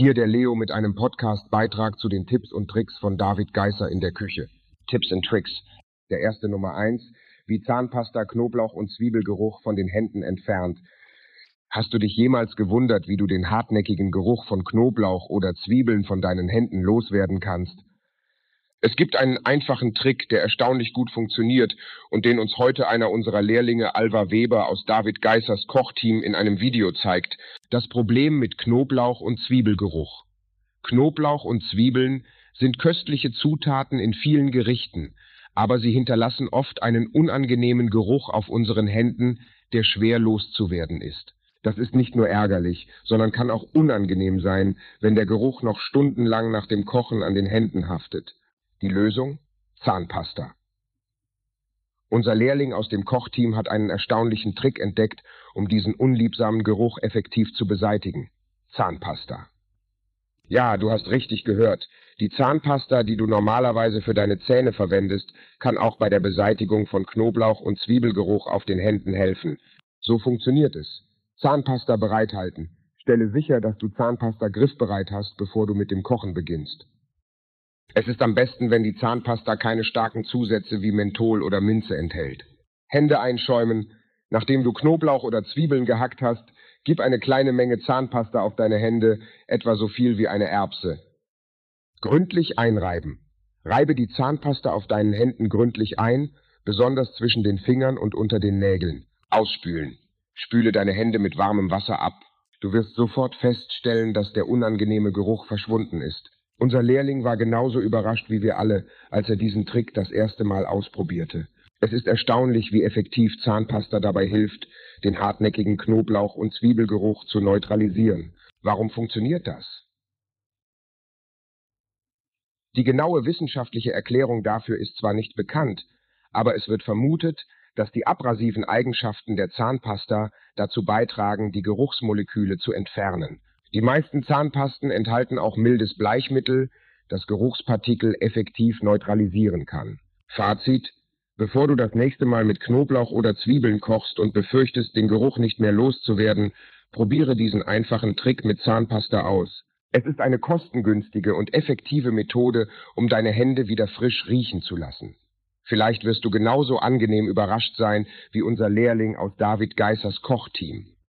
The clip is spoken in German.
Hier der Leo mit einem Podcast-Beitrag zu den Tipps und Tricks von David Geisser in der Küche. Tipps and Tricks. Der erste Nummer eins, wie Zahnpasta, Knoblauch und Zwiebelgeruch von den Händen entfernt. Hast du dich jemals gewundert, wie du den hartnäckigen Geruch von Knoblauch oder Zwiebeln von deinen Händen loswerden kannst? Es gibt einen einfachen Trick, der erstaunlich gut funktioniert und den uns heute einer unserer Lehrlinge Alva Weber aus David Geissers Kochteam in einem Video zeigt. Das Problem mit Knoblauch und Zwiebelgeruch. Knoblauch und Zwiebeln sind köstliche Zutaten in vielen Gerichten, aber sie hinterlassen oft einen unangenehmen Geruch auf unseren Händen, der schwer loszuwerden ist. Das ist nicht nur ärgerlich, sondern kann auch unangenehm sein, wenn der Geruch noch stundenlang nach dem Kochen an den Händen haftet. Die Lösung? Zahnpasta. Unser Lehrling aus dem Kochteam hat einen erstaunlichen Trick entdeckt, um diesen unliebsamen Geruch effektiv zu beseitigen. Zahnpasta. Ja, du hast richtig gehört. Die Zahnpasta, die du normalerweise für deine Zähne verwendest, kann auch bei der Beseitigung von Knoblauch und Zwiebelgeruch auf den Händen helfen. So funktioniert es. Zahnpasta bereithalten. Stelle sicher, dass du Zahnpasta griffbereit hast, bevor du mit dem Kochen beginnst. Es ist am besten, wenn die Zahnpasta keine starken Zusätze wie Menthol oder Minze enthält. Hände einschäumen. Nachdem du Knoblauch oder Zwiebeln gehackt hast, gib eine kleine Menge Zahnpasta auf deine Hände, etwa so viel wie eine Erbse. Gründlich einreiben. Reibe die Zahnpasta auf deinen Händen gründlich ein, besonders zwischen den Fingern und unter den Nägeln. Ausspülen. Spüle deine Hände mit warmem Wasser ab. Du wirst sofort feststellen, dass der unangenehme Geruch verschwunden ist. Unser Lehrling war genauso überrascht wie wir alle, als er diesen Trick das erste Mal ausprobierte. Es ist erstaunlich, wie effektiv Zahnpasta dabei hilft, den hartnäckigen Knoblauch- und Zwiebelgeruch zu neutralisieren. Warum funktioniert das? Die genaue wissenschaftliche Erklärung dafür ist zwar nicht bekannt, aber es wird vermutet, dass die abrasiven Eigenschaften der Zahnpasta dazu beitragen, die Geruchsmoleküle zu entfernen. Die meisten Zahnpasten enthalten auch mildes Bleichmittel, das Geruchspartikel effektiv neutralisieren kann. Fazit Bevor du das nächste Mal mit Knoblauch oder Zwiebeln kochst und befürchtest, den Geruch nicht mehr loszuwerden, probiere diesen einfachen Trick mit Zahnpasta aus. Es ist eine kostengünstige und effektive Methode, um deine Hände wieder frisch riechen zu lassen. Vielleicht wirst du genauso angenehm überrascht sein wie unser Lehrling aus David Geissers Kochteam.